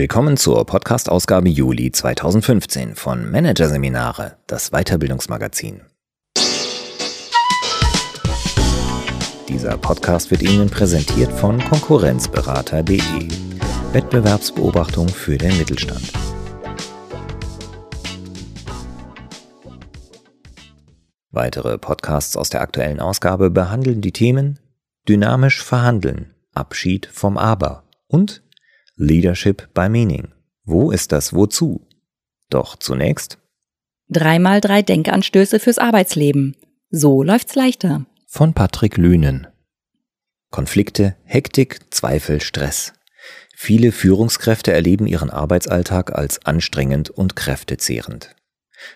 Willkommen zur Podcast-Ausgabe Juli 2015 von Managerseminare, das Weiterbildungsmagazin. Dieser Podcast wird Ihnen präsentiert von Konkurrenzberater.de, Wettbewerbsbeobachtung für den Mittelstand. Weitere Podcasts aus der aktuellen Ausgabe behandeln die Themen Dynamisch verhandeln, Abschied vom Aber und Leadership by Meaning. Wo ist das Wozu? Doch zunächst Dreimal drei Denkanstöße fürs Arbeitsleben. So läuft's leichter. Von Patrick Lünen. Konflikte, Hektik, Zweifel, Stress. Viele Führungskräfte erleben ihren Arbeitsalltag als anstrengend und kräftezehrend.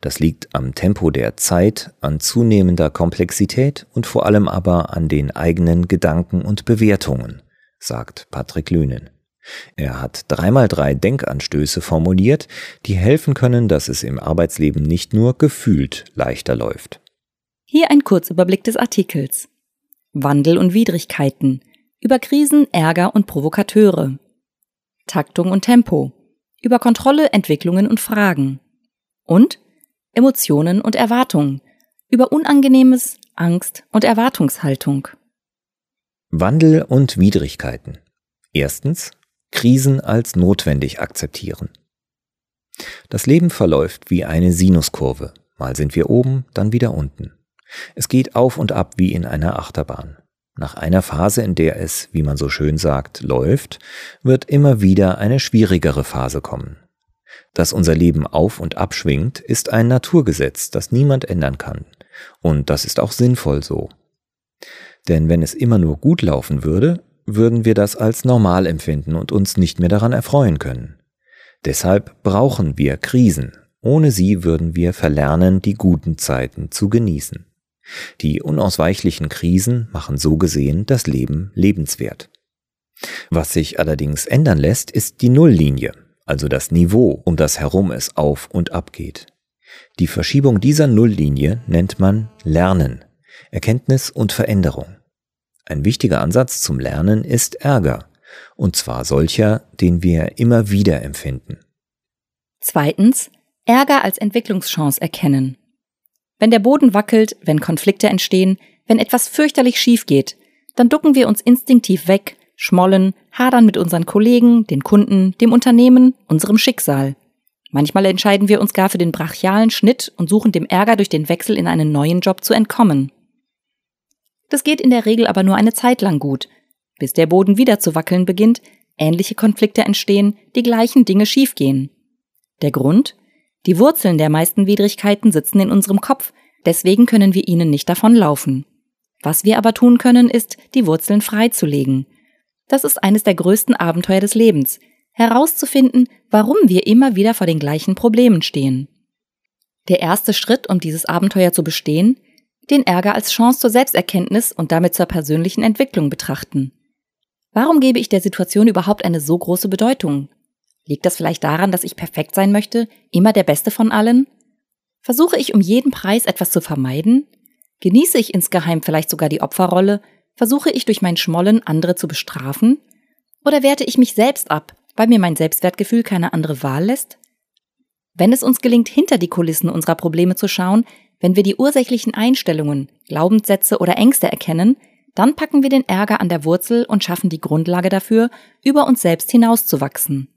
Das liegt am Tempo der Zeit, an zunehmender Komplexität und vor allem aber an den eigenen Gedanken und Bewertungen, sagt Patrick Lünen. Er hat dreimal drei Denkanstöße formuliert, die helfen können, dass es im Arbeitsleben nicht nur gefühlt leichter läuft. Hier ein Kurzüberblick des Artikels. Wandel und Widrigkeiten. Über Krisen, Ärger und Provokateure. Taktung und Tempo. Über Kontrolle, Entwicklungen und Fragen. Und Emotionen und Erwartungen. Über Unangenehmes, Angst und Erwartungshaltung. Wandel und Widrigkeiten. Erstens Krisen als notwendig akzeptieren. Das Leben verläuft wie eine Sinuskurve. Mal sind wir oben, dann wieder unten. Es geht auf und ab wie in einer Achterbahn. Nach einer Phase, in der es, wie man so schön sagt, läuft, wird immer wieder eine schwierigere Phase kommen. Dass unser Leben auf und ab schwingt, ist ein Naturgesetz, das niemand ändern kann. Und das ist auch sinnvoll so. Denn wenn es immer nur gut laufen würde, würden wir das als normal empfinden und uns nicht mehr daran erfreuen können. Deshalb brauchen wir Krisen. Ohne sie würden wir verlernen, die guten Zeiten zu genießen. Die unausweichlichen Krisen machen so gesehen das Leben lebenswert. Was sich allerdings ändern lässt, ist die Nulllinie, also das Niveau, um das herum es auf und ab geht. Die Verschiebung dieser Nulllinie nennt man Lernen, Erkenntnis und Veränderung. Ein wichtiger Ansatz zum Lernen ist Ärger, und zwar solcher, den wir immer wieder empfinden. Zweitens, Ärger als Entwicklungschance erkennen. Wenn der Boden wackelt, wenn Konflikte entstehen, wenn etwas fürchterlich schief geht, dann ducken wir uns instinktiv weg, schmollen, hadern mit unseren Kollegen, den Kunden, dem Unternehmen, unserem Schicksal. Manchmal entscheiden wir uns gar für den brachialen Schnitt und suchen dem Ärger durch den Wechsel in einen neuen Job zu entkommen. Das geht in der Regel aber nur eine Zeit lang gut, bis der Boden wieder zu wackeln beginnt, ähnliche Konflikte entstehen, die gleichen Dinge schiefgehen. Der Grund? Die Wurzeln der meisten Widrigkeiten sitzen in unserem Kopf, deswegen können wir ihnen nicht davonlaufen. Was wir aber tun können, ist, die Wurzeln freizulegen. Das ist eines der größten Abenteuer des Lebens, herauszufinden, warum wir immer wieder vor den gleichen Problemen stehen. Der erste Schritt, um dieses Abenteuer zu bestehen, den Ärger als Chance zur Selbsterkenntnis und damit zur persönlichen Entwicklung betrachten. Warum gebe ich der Situation überhaupt eine so große Bedeutung? Liegt das vielleicht daran, dass ich perfekt sein möchte, immer der Beste von allen? Versuche ich um jeden Preis etwas zu vermeiden? Genieße ich insgeheim vielleicht sogar die Opferrolle? Versuche ich durch mein Schmollen andere zu bestrafen? Oder werte ich mich selbst ab, weil mir mein Selbstwertgefühl keine andere Wahl lässt? Wenn es uns gelingt, hinter die Kulissen unserer Probleme zu schauen, wenn wir die ursächlichen Einstellungen, Glaubenssätze oder Ängste erkennen, dann packen wir den Ärger an der Wurzel und schaffen die Grundlage dafür, über uns selbst hinauszuwachsen.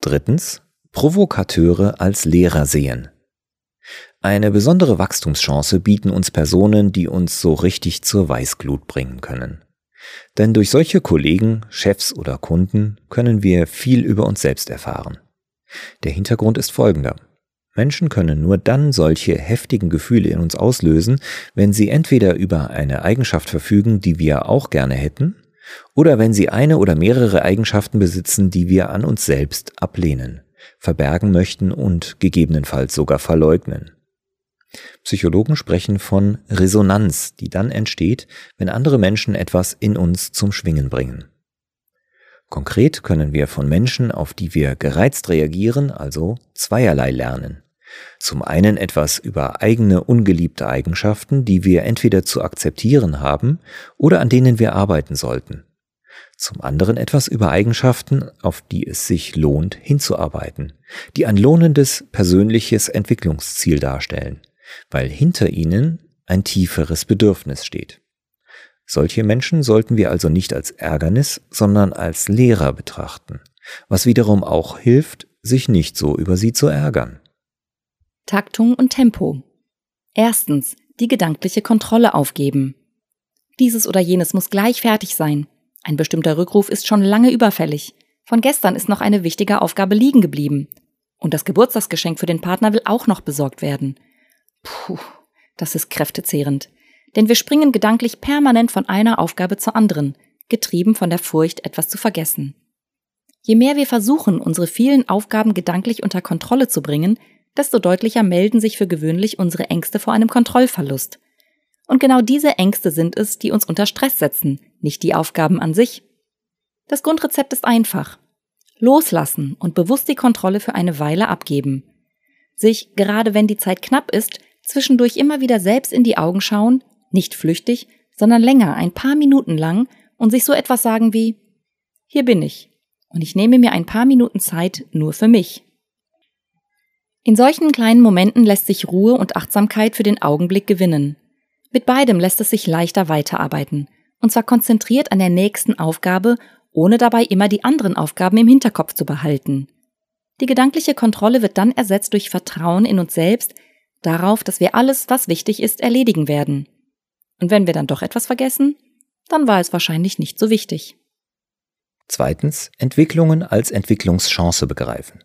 Drittens. Provokateure als Lehrer sehen. Eine besondere Wachstumschance bieten uns Personen, die uns so richtig zur Weißglut bringen können. Denn durch solche Kollegen, Chefs oder Kunden können wir viel über uns selbst erfahren. Der Hintergrund ist folgender. Menschen können nur dann solche heftigen Gefühle in uns auslösen, wenn sie entweder über eine Eigenschaft verfügen, die wir auch gerne hätten, oder wenn sie eine oder mehrere Eigenschaften besitzen, die wir an uns selbst ablehnen, verbergen möchten und gegebenenfalls sogar verleugnen. Psychologen sprechen von Resonanz, die dann entsteht, wenn andere Menschen etwas in uns zum Schwingen bringen. Konkret können wir von Menschen, auf die wir gereizt reagieren, also zweierlei lernen. Zum einen etwas über eigene ungeliebte Eigenschaften, die wir entweder zu akzeptieren haben oder an denen wir arbeiten sollten. Zum anderen etwas über Eigenschaften, auf die es sich lohnt, hinzuarbeiten, die ein lohnendes persönliches Entwicklungsziel darstellen, weil hinter ihnen ein tieferes Bedürfnis steht. Solche Menschen sollten wir also nicht als Ärgernis, sondern als Lehrer betrachten, was wiederum auch hilft, sich nicht so über sie zu ärgern. Taktung und Tempo. Erstens, die gedankliche Kontrolle aufgeben. Dieses oder jenes muss gleich fertig sein. Ein bestimmter Rückruf ist schon lange überfällig. Von gestern ist noch eine wichtige Aufgabe liegen geblieben. Und das Geburtstagsgeschenk für den Partner will auch noch besorgt werden. Puh, das ist kräftezehrend. Denn wir springen gedanklich permanent von einer Aufgabe zur anderen, getrieben von der Furcht, etwas zu vergessen. Je mehr wir versuchen, unsere vielen Aufgaben gedanklich unter Kontrolle zu bringen, desto deutlicher melden sich für gewöhnlich unsere Ängste vor einem Kontrollverlust. Und genau diese Ängste sind es, die uns unter Stress setzen, nicht die Aufgaben an sich. Das Grundrezept ist einfach. Loslassen und bewusst die Kontrolle für eine Weile abgeben. Sich, gerade wenn die Zeit knapp ist, zwischendurch immer wieder selbst in die Augen schauen, nicht flüchtig, sondern länger, ein paar Minuten lang, und sich so etwas sagen wie Hier bin ich, und ich nehme mir ein paar Minuten Zeit nur für mich. In solchen kleinen Momenten lässt sich Ruhe und Achtsamkeit für den Augenblick gewinnen. Mit beidem lässt es sich leichter weiterarbeiten, und zwar konzentriert an der nächsten Aufgabe, ohne dabei immer die anderen Aufgaben im Hinterkopf zu behalten. Die gedankliche Kontrolle wird dann ersetzt durch Vertrauen in uns selbst, darauf, dass wir alles, was wichtig ist, erledigen werden. Und wenn wir dann doch etwas vergessen, dann war es wahrscheinlich nicht so wichtig. Zweitens, Entwicklungen als Entwicklungschance begreifen.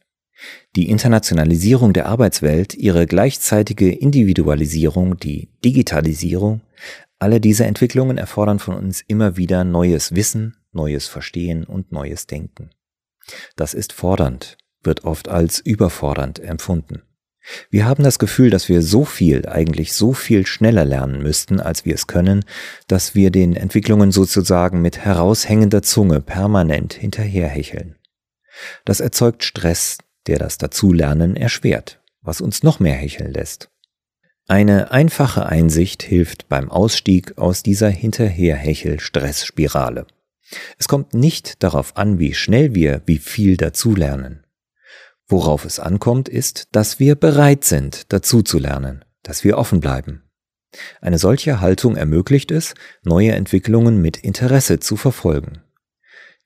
Die Internationalisierung der Arbeitswelt, ihre gleichzeitige Individualisierung, die Digitalisierung, alle diese Entwicklungen erfordern von uns immer wieder neues Wissen, neues Verstehen und neues Denken. Das ist fordernd, wird oft als überfordernd empfunden. Wir haben das Gefühl, dass wir so viel, eigentlich so viel schneller lernen müssten, als wir es können, dass wir den Entwicklungen sozusagen mit heraushängender Zunge permanent hinterherhecheln. Das erzeugt Stress, der das Dazulernen erschwert, was uns noch mehr hecheln lässt. Eine einfache Einsicht hilft beim Ausstieg aus dieser Hinterherhechel-Stressspirale. Es kommt nicht darauf an, wie schnell wir wie viel dazulernen. Worauf es ankommt, ist, dass wir bereit sind, dazuzulernen, dass wir offen bleiben. Eine solche Haltung ermöglicht es, neue Entwicklungen mit Interesse zu verfolgen.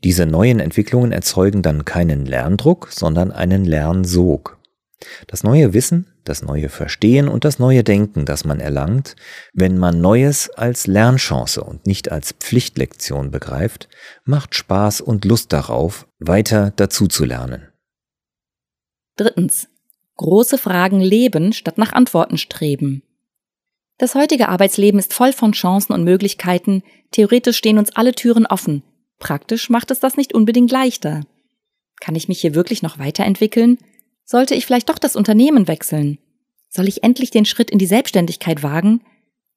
Diese neuen Entwicklungen erzeugen dann keinen Lerndruck, sondern einen Lernsog. Das neue Wissen, das neue Verstehen und das neue Denken, das man erlangt, wenn man Neues als Lernchance und nicht als Pflichtlektion begreift, macht Spaß und Lust darauf, weiter dazuzulernen. Drittens. Große Fragen leben statt nach Antworten streben. Das heutige Arbeitsleben ist voll von Chancen und Möglichkeiten, theoretisch stehen uns alle Türen offen, Praktisch macht es das nicht unbedingt leichter. Kann ich mich hier wirklich noch weiterentwickeln? Sollte ich vielleicht doch das Unternehmen wechseln? Soll ich endlich den Schritt in die Selbstständigkeit wagen?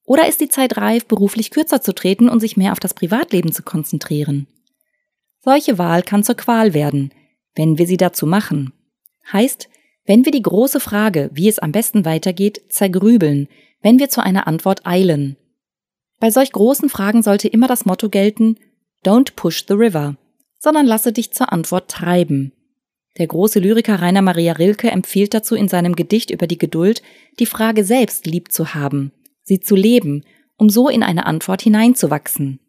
Oder ist die Zeit reif, beruflich kürzer zu treten und sich mehr auf das Privatleben zu konzentrieren? Solche Wahl kann zur Qual werden, wenn wir sie dazu machen. Heißt, wenn wir die große Frage, wie es am besten weitergeht, zergrübeln, wenn wir zu einer Antwort eilen. Bei solch großen Fragen sollte immer das Motto gelten, Don't push the river, sondern lasse dich zur Antwort treiben. Der große Lyriker Rainer Maria Rilke empfiehlt dazu in seinem Gedicht über die Geduld, die Frage selbst lieb zu haben, sie zu leben, um so in eine Antwort hineinzuwachsen.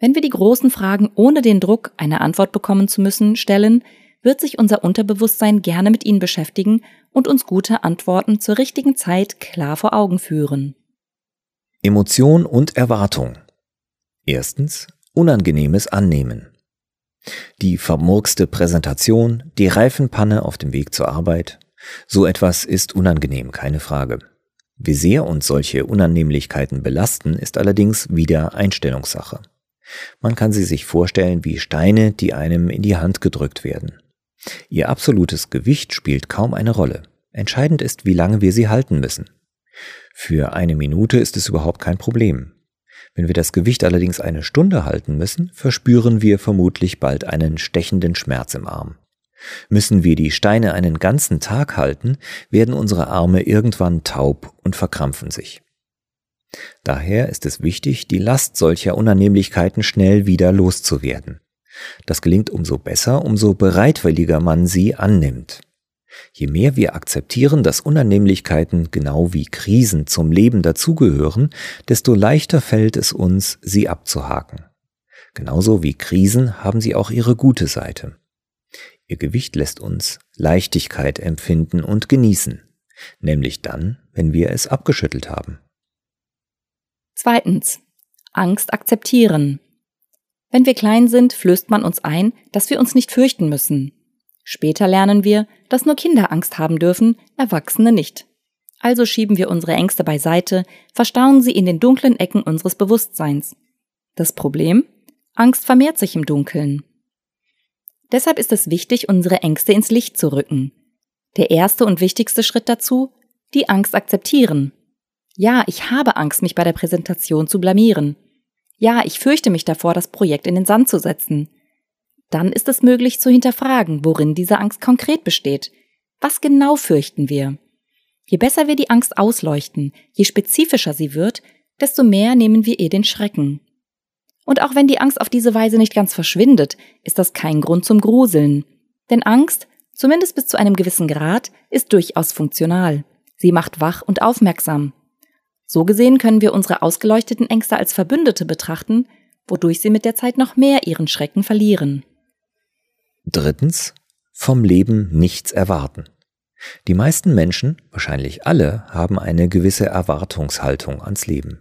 Wenn wir die großen Fragen ohne den Druck, eine Antwort bekommen zu müssen, stellen, wird sich unser Unterbewusstsein gerne mit ihnen beschäftigen und uns gute Antworten zur richtigen Zeit klar vor Augen führen. Emotion und Erwartung. Erstens Unangenehmes annehmen. Die vermurkste Präsentation, die Reifenpanne auf dem Weg zur Arbeit, so etwas ist unangenehm, keine Frage. Wie sehr uns solche Unannehmlichkeiten belasten, ist allerdings wieder Einstellungssache. Man kann sie sich vorstellen wie Steine, die einem in die Hand gedrückt werden. Ihr absolutes Gewicht spielt kaum eine Rolle. Entscheidend ist, wie lange wir sie halten müssen. Für eine Minute ist es überhaupt kein Problem. Wenn wir das Gewicht allerdings eine Stunde halten müssen, verspüren wir vermutlich bald einen stechenden Schmerz im Arm. Müssen wir die Steine einen ganzen Tag halten, werden unsere Arme irgendwann taub und verkrampfen sich. Daher ist es wichtig, die Last solcher Unannehmlichkeiten schnell wieder loszuwerden. Das gelingt umso besser, umso bereitwilliger man sie annimmt. Je mehr wir akzeptieren, dass Unannehmlichkeiten genau wie Krisen zum Leben dazugehören, desto leichter fällt es uns, sie abzuhaken. Genauso wie Krisen haben sie auch ihre gute Seite. Ihr Gewicht lässt uns Leichtigkeit empfinden und genießen, nämlich dann, wenn wir es abgeschüttelt haben. Zweitens. Angst akzeptieren. Wenn wir klein sind, flößt man uns ein, dass wir uns nicht fürchten müssen. Später lernen wir, dass nur Kinder Angst haben dürfen, Erwachsene nicht. Also schieben wir unsere Ängste beiseite, verstauen sie in den dunklen Ecken unseres Bewusstseins. Das Problem? Angst vermehrt sich im Dunkeln. Deshalb ist es wichtig, unsere Ängste ins Licht zu rücken. Der erste und wichtigste Schritt dazu? Die Angst akzeptieren. Ja, ich habe Angst, mich bei der Präsentation zu blamieren. Ja, ich fürchte mich davor, das Projekt in den Sand zu setzen. Dann ist es möglich zu hinterfragen, worin diese Angst konkret besteht. Was genau fürchten wir? Je besser wir die Angst ausleuchten, je spezifischer sie wird, desto mehr nehmen wir ihr den Schrecken. Und auch wenn die Angst auf diese Weise nicht ganz verschwindet, ist das kein Grund zum Gruseln. Denn Angst, zumindest bis zu einem gewissen Grad, ist durchaus funktional. Sie macht wach und aufmerksam. So gesehen können wir unsere ausgeleuchteten Ängste als Verbündete betrachten, wodurch sie mit der Zeit noch mehr ihren Schrecken verlieren. Drittens, vom Leben nichts erwarten. Die meisten Menschen, wahrscheinlich alle, haben eine gewisse Erwartungshaltung ans Leben.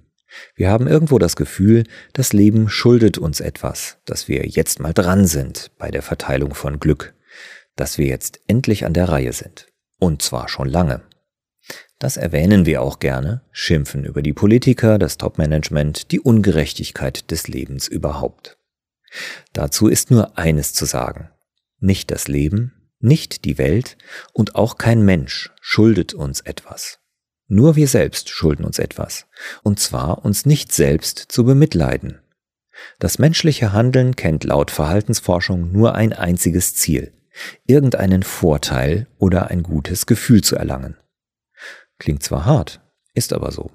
Wir haben irgendwo das Gefühl, das Leben schuldet uns etwas, dass wir jetzt mal dran sind bei der Verteilung von Glück, dass wir jetzt endlich an der Reihe sind. Und zwar schon lange. Das erwähnen wir auch gerne, schimpfen über die Politiker, das Topmanagement, die Ungerechtigkeit des Lebens überhaupt. Dazu ist nur eines zu sagen. Nicht das Leben, nicht die Welt und auch kein Mensch schuldet uns etwas. Nur wir selbst schulden uns etwas, und zwar uns nicht selbst zu bemitleiden. Das menschliche Handeln kennt laut Verhaltensforschung nur ein einziges Ziel, irgendeinen Vorteil oder ein gutes Gefühl zu erlangen. Klingt zwar hart, ist aber so.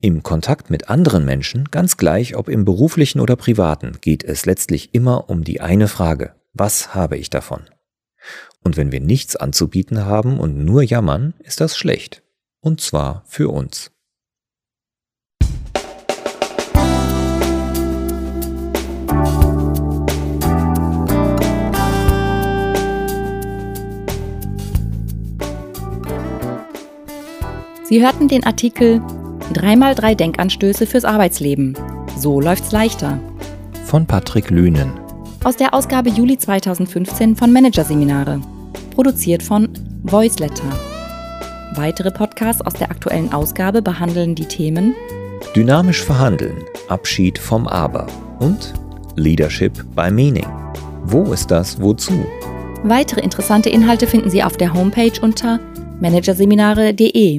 Im Kontakt mit anderen Menschen, ganz gleich ob im beruflichen oder privaten, geht es letztlich immer um die eine Frage, was habe ich davon? Und wenn wir nichts anzubieten haben und nur jammern, ist das schlecht. Und zwar für uns. Sie hörten den Artikel 3x3 Denkanstöße fürs Arbeitsleben. So läuft's leichter. Von Patrick Lünen. Aus der Ausgabe Juli 2015 von Managerseminare. Produziert von Voiceletter. Weitere Podcasts aus der aktuellen Ausgabe behandeln die Themen Dynamisch verhandeln, Abschied vom Aber und Leadership by Meaning. Wo ist das Wozu? Weitere interessante Inhalte finden Sie auf der Homepage unter managerseminare.de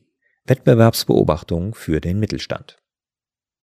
Wettbewerbsbeobachtung für den Mittelstand.